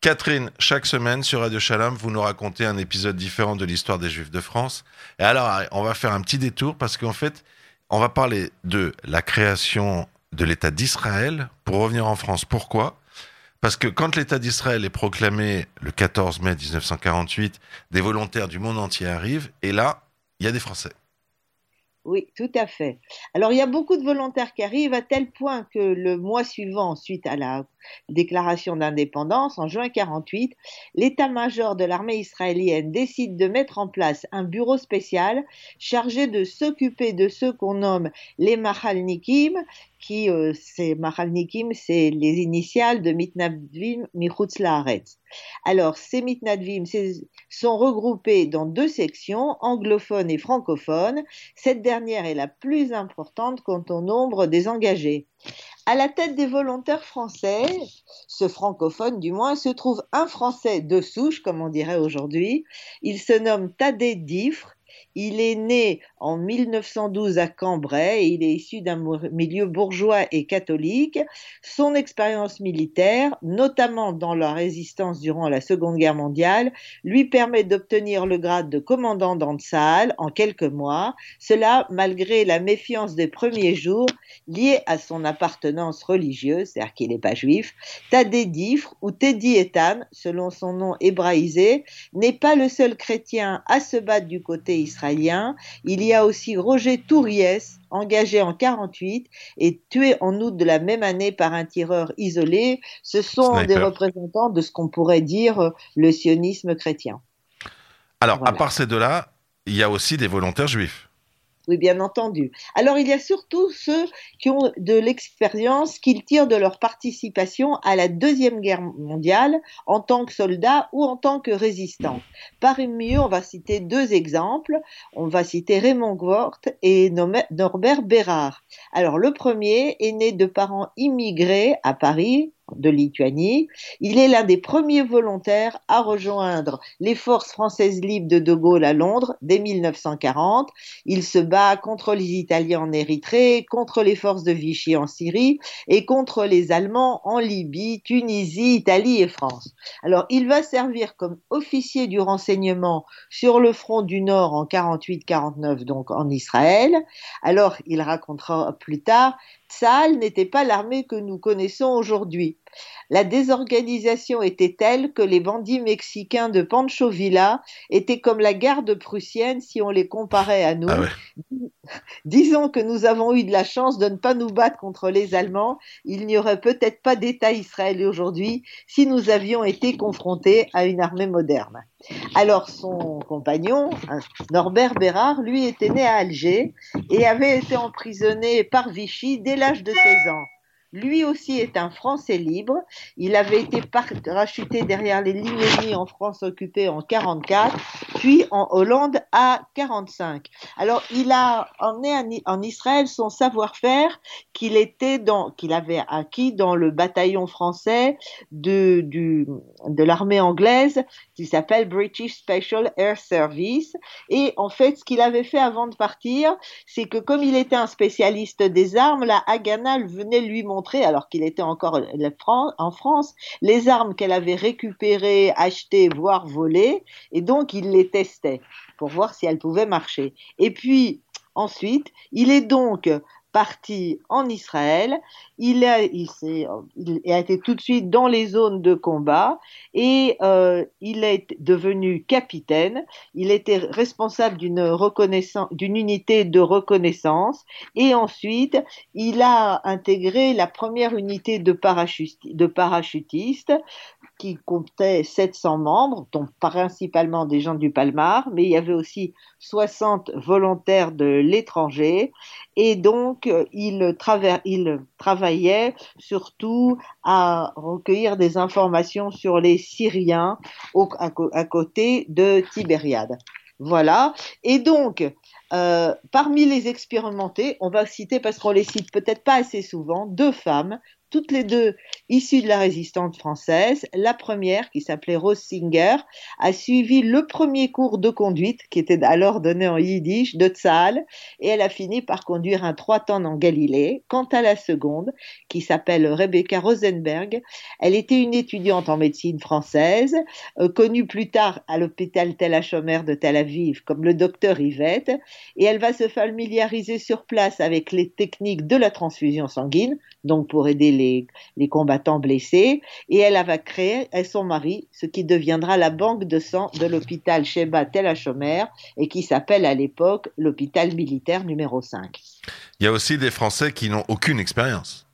Catherine, chaque semaine sur Radio Shalom, vous nous racontez un épisode différent de l'histoire des Juifs de France. Et alors, on va faire un petit détour parce qu'en fait, on va parler de la création de l'État d'Israël pour revenir en France. Pourquoi? Parce que quand l'État d'Israël est proclamé le 14 mai 1948, des volontaires du monde entier arrivent et là, il y a des Français. Oui, tout à fait. Alors, il y a beaucoup de volontaires qui arrivent à tel point que le mois suivant, suite à la déclaration d'indépendance, en juin 48, l'état-major de l'armée israélienne décide de mettre en place un bureau spécial chargé de s'occuper de ceux qu'on nomme les Mahalnikim, qui, euh, c'est Mahalnikim, c'est les initiales de Mitnadvim Michutz Laaretz. Alors, ces Mitnadvim sont regroupés dans deux sections, anglophones et francophones. Cette dernière est la plus importante quant au nombre des engagés. À la tête des volontaires français, ce francophone du moins, se trouve un Français de souche, comme on dirait aujourd'hui. Il se nomme Tadé Diffre il est né en 1912 à Cambrai et il est issu d'un milieu bourgeois et catholique. Son expérience militaire, notamment dans la résistance durant la Seconde Guerre mondiale, lui permet d'obtenir le grade de commandant d'Ansal en quelques mois, cela malgré la méfiance des premiers jours liée à son appartenance religieuse, c'est-à-dire qu'il n'est pas juif. Tadé Difre, ou Teddy Etan, selon son nom hébraïsé, n'est pas le seul chrétien à se battre du côté israélien il y a aussi Roger Touriès, engagé en 48 et tué en août de la même année par un tireur isolé. Ce sont des représentants de ce qu'on pourrait dire euh, le sionisme chrétien. Alors, à part ces deux-là, il y a aussi des volontaires juifs. Oui, bien entendu. Alors, il y a surtout ceux qui ont de l'expérience qu'ils tirent de leur participation à la Deuxième Guerre mondiale en tant que soldats ou en tant que résistants. Parmi eux, on va citer deux exemples. On va citer Raymond Gwort et Norbert Bérard. Alors, le premier est né de parents immigrés à Paris de Lituanie. Il est l'un des premiers volontaires à rejoindre les forces françaises libres de De Gaulle à Londres dès 1940. Il se bat contre les Italiens en Érythrée, contre les forces de Vichy en Syrie et contre les Allemands en Libye, Tunisie, Italie et France. Alors, il va servir comme officier du renseignement sur le front du Nord en 48-49, donc en Israël. Alors, il racontera plus tard Tsahal n'était pas l'armée que nous connaissons aujourd'hui. La désorganisation était telle que les bandits mexicains de Pancho Villa étaient comme la garde prussienne si on les comparait à nous. Ah Disons que nous avons eu de la chance de ne pas nous battre contre les Allemands. Il n'y aurait peut-être pas d'État israélien aujourd'hui si nous avions été confrontés à une armée moderne. Alors son compagnon, Norbert Bérard, lui était né à Alger et avait été emprisonné par Vichy dès l'âge de 16 ans. Lui aussi est un Français libre. Il avait été parachuté derrière les lignes ennemies en France occupée en 44, puis en Hollande à 45. Alors, il a emmené en Israël son savoir-faire qu'il avait acquis dans le bataillon français de, de l'armée anglaise qui s'appelle British Special Air Service. Et en fait, ce qu'il avait fait avant de partir, c'est que comme il était un spécialiste des armes, la Haganah venait lui montrer alors qu'il était encore en France, les armes qu'elle avait récupérées, achetées, voire volées, et donc il les testait pour voir si elles pouvaient marcher. Et puis, ensuite, il est donc parti en Israël. Il a, il, il a été tout de suite dans les zones de combat et euh, il est devenu capitaine. Il était responsable d'une reconnaissance, d'une unité de reconnaissance et ensuite il a intégré la première unité de, de parachutistes qui comptait 700 membres, dont principalement des gens du Palmar, mais il y avait aussi 60 volontaires de l'étranger. Et donc, il, il travaillait surtout à recueillir des informations sur les Syriens à, côté de Tibériade. Voilà. Et donc, euh, parmi les expérimentés, on va citer, parce qu'on les cite peut-être pas assez souvent, deux femmes toutes les deux issues de la résistance française. La première, qui s'appelait Rose Singer, a suivi le premier cours de conduite, qui était alors donné en yiddish, de Tzal, et elle a fini par conduire un trois tonnes en Galilée. Quant à la seconde, qui s'appelle Rebecca Rosenberg, elle était une étudiante en médecine française, euh, connue plus tard à l'hôpital Tel HaShomer de Tel Aviv comme le docteur Yvette, et elle va se familiariser sur place avec les techniques de la transfusion sanguine, donc pour aider les, combattants blessés, et elle va créer, et son mari, ce qui deviendra la banque de sang de l'hôpital Sheba Tel HaShomer, et qui s'appelle à l'époque l'hôpital militaire numéro 5. Il y a aussi des Français qui n'ont aucune expérience.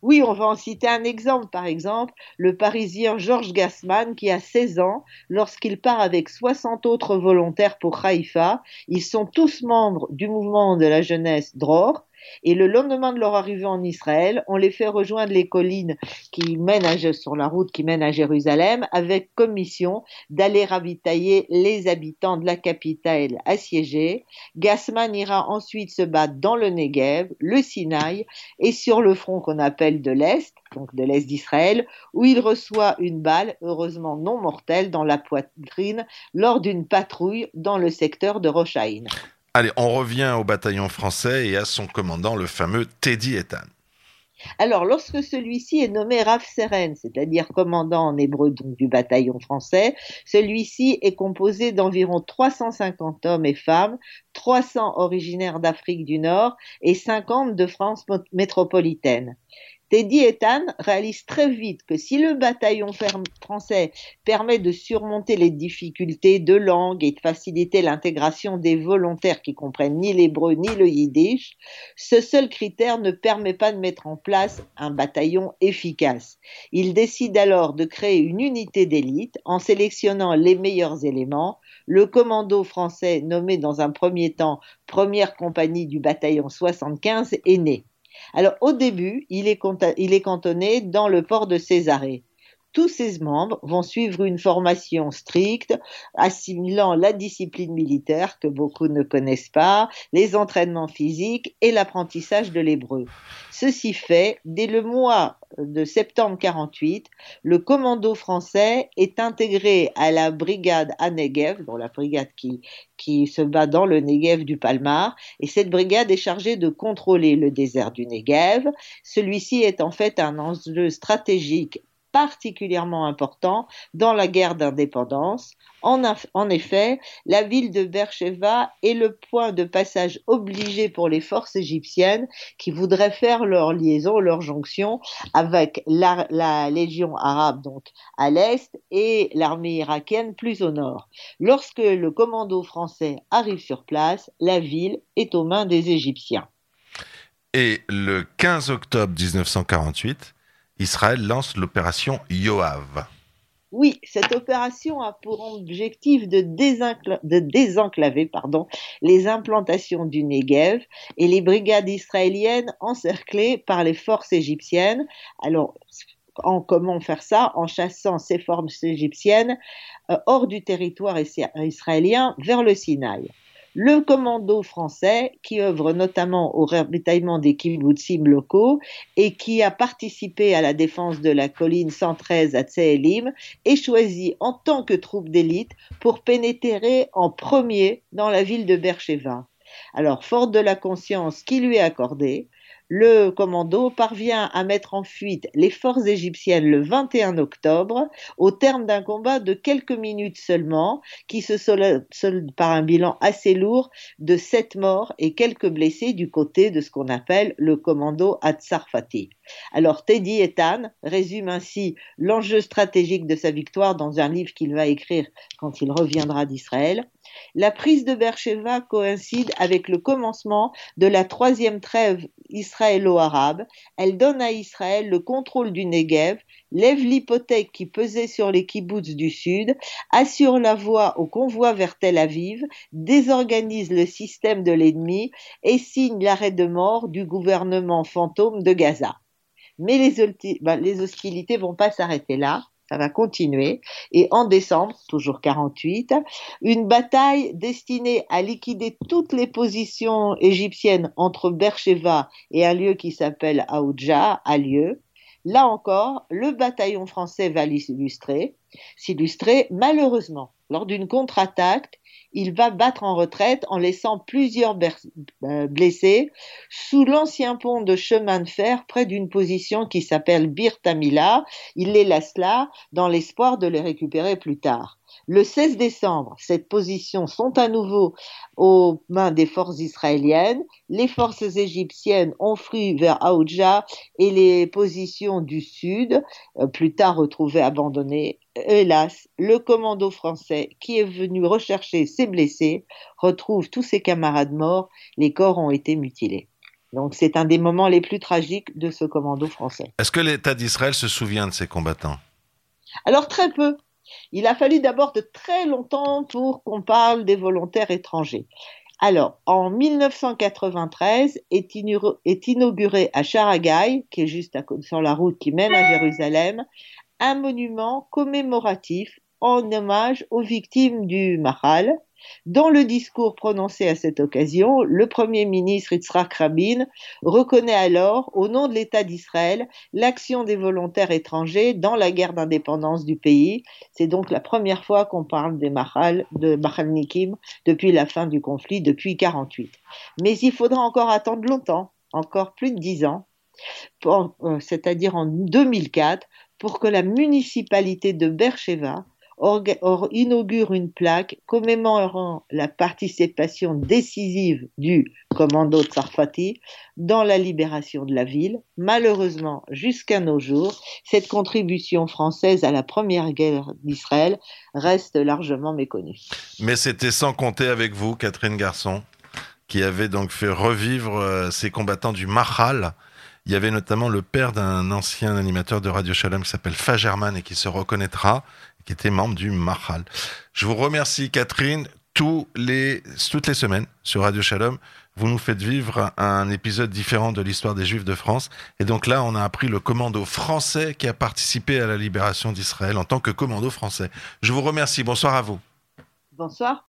Oui, on va en citer un exemple, par exemple, le Parisien Georges Gassman, qui a 16 ans, lorsqu'il part avec 60 autres volontaires pour Haïfa. Ils sont tous membres du mouvement de la jeunesse Dror, et le lendemain de leur arrivée en Israël, on les fait rejoindre les collines qui mènent sur la route qui mène à Jérusalem avec commission d'aller ravitailler les habitants de la capitale assiégée. Gassman ira ensuite se battre dans le Negev, le Sinaï et sur le front qu'on appelle de l'Est, donc de l'Est d'Israël, où il reçoit une balle, heureusement non mortelle, dans la poitrine lors d'une patrouille dans le secteur de Rochaïn. Allez, on revient au bataillon français et à son commandant, le fameux Teddy Ethan. Alors, lorsque celui-ci est nommé Rav Seren, c'est-à-dire commandant en hébreu du bataillon français, celui-ci est composé d'environ 350 hommes et femmes, 300 originaires d'Afrique du Nord et 50 de France métropolitaine. Teddy Ethan réalise très vite que si le bataillon français permet de surmonter les difficultés de langue et de faciliter l'intégration des volontaires qui comprennent ni l'hébreu ni le yiddish, ce seul critère ne permet pas de mettre en place un bataillon efficace. Il décide alors de créer une unité d'élite en sélectionnant les meilleurs éléments. Le commando français, nommé dans un premier temps première compagnie du bataillon 75, est né. Alors au début, il est, cantonné dans le port de Césarée. Tous ses membres vont suivre une formation stricte, assimilant la discipline militaire que beaucoup ne connaissent pas, les entraînements physiques et l'apprentissage de l'hébreu. Ceci fait, dès le mois de septembre 48, le commando français est intégré à la brigade à Negev, la brigade qui, qui se bat dans le Negev du Palmar, et cette brigade est chargée de contrôler le désert du Negev. Celui-ci est en fait un enjeu stratégique particulièrement important dans la guerre d'indépendance. En, effet, la ville de Beersheba est le point de passage obligé pour les forces égyptiennes qui voudraient faire leur liaison, leur jonction avec la, la légion arabe donc à l'est et l'armée irakienne plus au nord. Lorsque le commando français arrive sur place, la ville est aux mains des Égyptiens. Et le 15 octobre 1948, Israël lance l'opération Yoav. Oui, cette opération a pour objectif de, désenclaver les implantations du Negev et les brigades israéliennes encerclées par les forces égyptiennes. Alors, en, comment faire ça? En chassant ces forces égyptiennes euh, hors du territoire israélien vers le Sinaï le commando français qui œuvre notamment au ravitaillement des kibbutzim locaux et qui a participé à la défense de la colline 113 à Tseelim est choisi en tant que troupe d'élite pour pénétrer en premier dans la ville de Beersheba. Alors, fort de la conscience qui lui est accordée, le commando parvient à mettre en fuite les forces égyptiennes le 21 octobre au terme d'un combat de quelques minutes seulement qui se solde par un bilan assez lourd de sept morts et quelques blessés du côté de ce qu'on appelle le commando Atsarfati. Alors Teddy Ethan résume ainsi l'enjeu stratégique de sa victoire dans un livre qu'il va écrire quand il reviendra d'Israël. La prise de Beersheba coïncide avec le commencement de la troisième trêve israélo-arabe. Elle donne à Israël le contrôle du Negev, lève l'hypothèque qui pesait sur les kibbutz du sud, assure la voie au convoi vers Tel Aviv, désorganise le système de l'ennemi et signe l'arrêt de mort du gouvernement fantôme de Gaza. Mais les, bah, les hostilités vont pas s'arrêter là ça va continuer. Et en décembre, toujours 48, une bataille destinée à liquider toutes les positions égyptiennes entre Beersheba et un lieu qui s'appelle Aoudja a lieu. Là encore, le bataillon français va s'illustrer, s'illustrer malheureusement. Lors d'une contre-attaque, il va battre en retraite en laissant plusieurs euh, blessés sous l'ancien pont de chemin de fer près d'une position qui s'appelle Bir Tamila. Il les laisse là dans l'espoir de les récupérer plus tard. Le 16 décembre, ces positions sont à nouveau aux mains des forces israéliennes. Les forces égyptiennes ont fui vers Aoudja et les positions du sud, euh, plus tard retrouvées abandonnées. Hélas, le commando français qui est venu rechercher ses blessés retrouve tous ses camarades morts. Les corps ont été mutilés. Donc c'est un des moments les plus tragiques de ce commando français. Est-ce que l'État d'Israël se souvient de ces combattants? Alors très peu. Il a fallu d'abord de très longtemps pour qu'on parle des volontaires étrangers. Alors, en 1993 est, inauguré à Charagai, qui est juste à, sur la route qui mène à Jérusalem, un monument commémoratif en hommage aux victimes du Mahal, dans le discours prononcé à cette occasion, le Premier ministre Yitzhak Rabin reconnaît alors, au nom de l'État d'Israël, l'action des volontaires étrangers dans la guerre d'indépendance du pays. C'est donc la première fois qu'on parle des Mahal, de Mahalnikim depuis la fin du conflit, depuis 48. Mais il faudra encore attendre longtemps, encore plus de dix ans, euh, c'est-à-dire en 2004, pour que la municipalité de Beersheba inaugure une plaque commémorant la participation décisive du commando Tsarfati dans la libération de la ville. Malheureusement, jusqu'à nos jours, cette contribution française à la première guerre d'Israël reste largement méconnue. Mais c'était sans compter avec vous, Catherine Garçon, qui avait donc fait revivre euh, ces combattants du Mahal. Il y avait notamment le père d'un ancien animateur de Radio Shalom qui s'appelle Fagerman et qui se reconnaîtra qui était membre du Mahal. Je vous remercie, Catherine. Les, toutes les semaines sur Radio Shalom, vous nous faites vivre un épisode différent de l'histoire des Juifs de France. Et donc là, on a appris le commando français qui a participé à la libération d'Israël en tant que commando français. Je vous remercie. Bonsoir à vous. Bonsoir.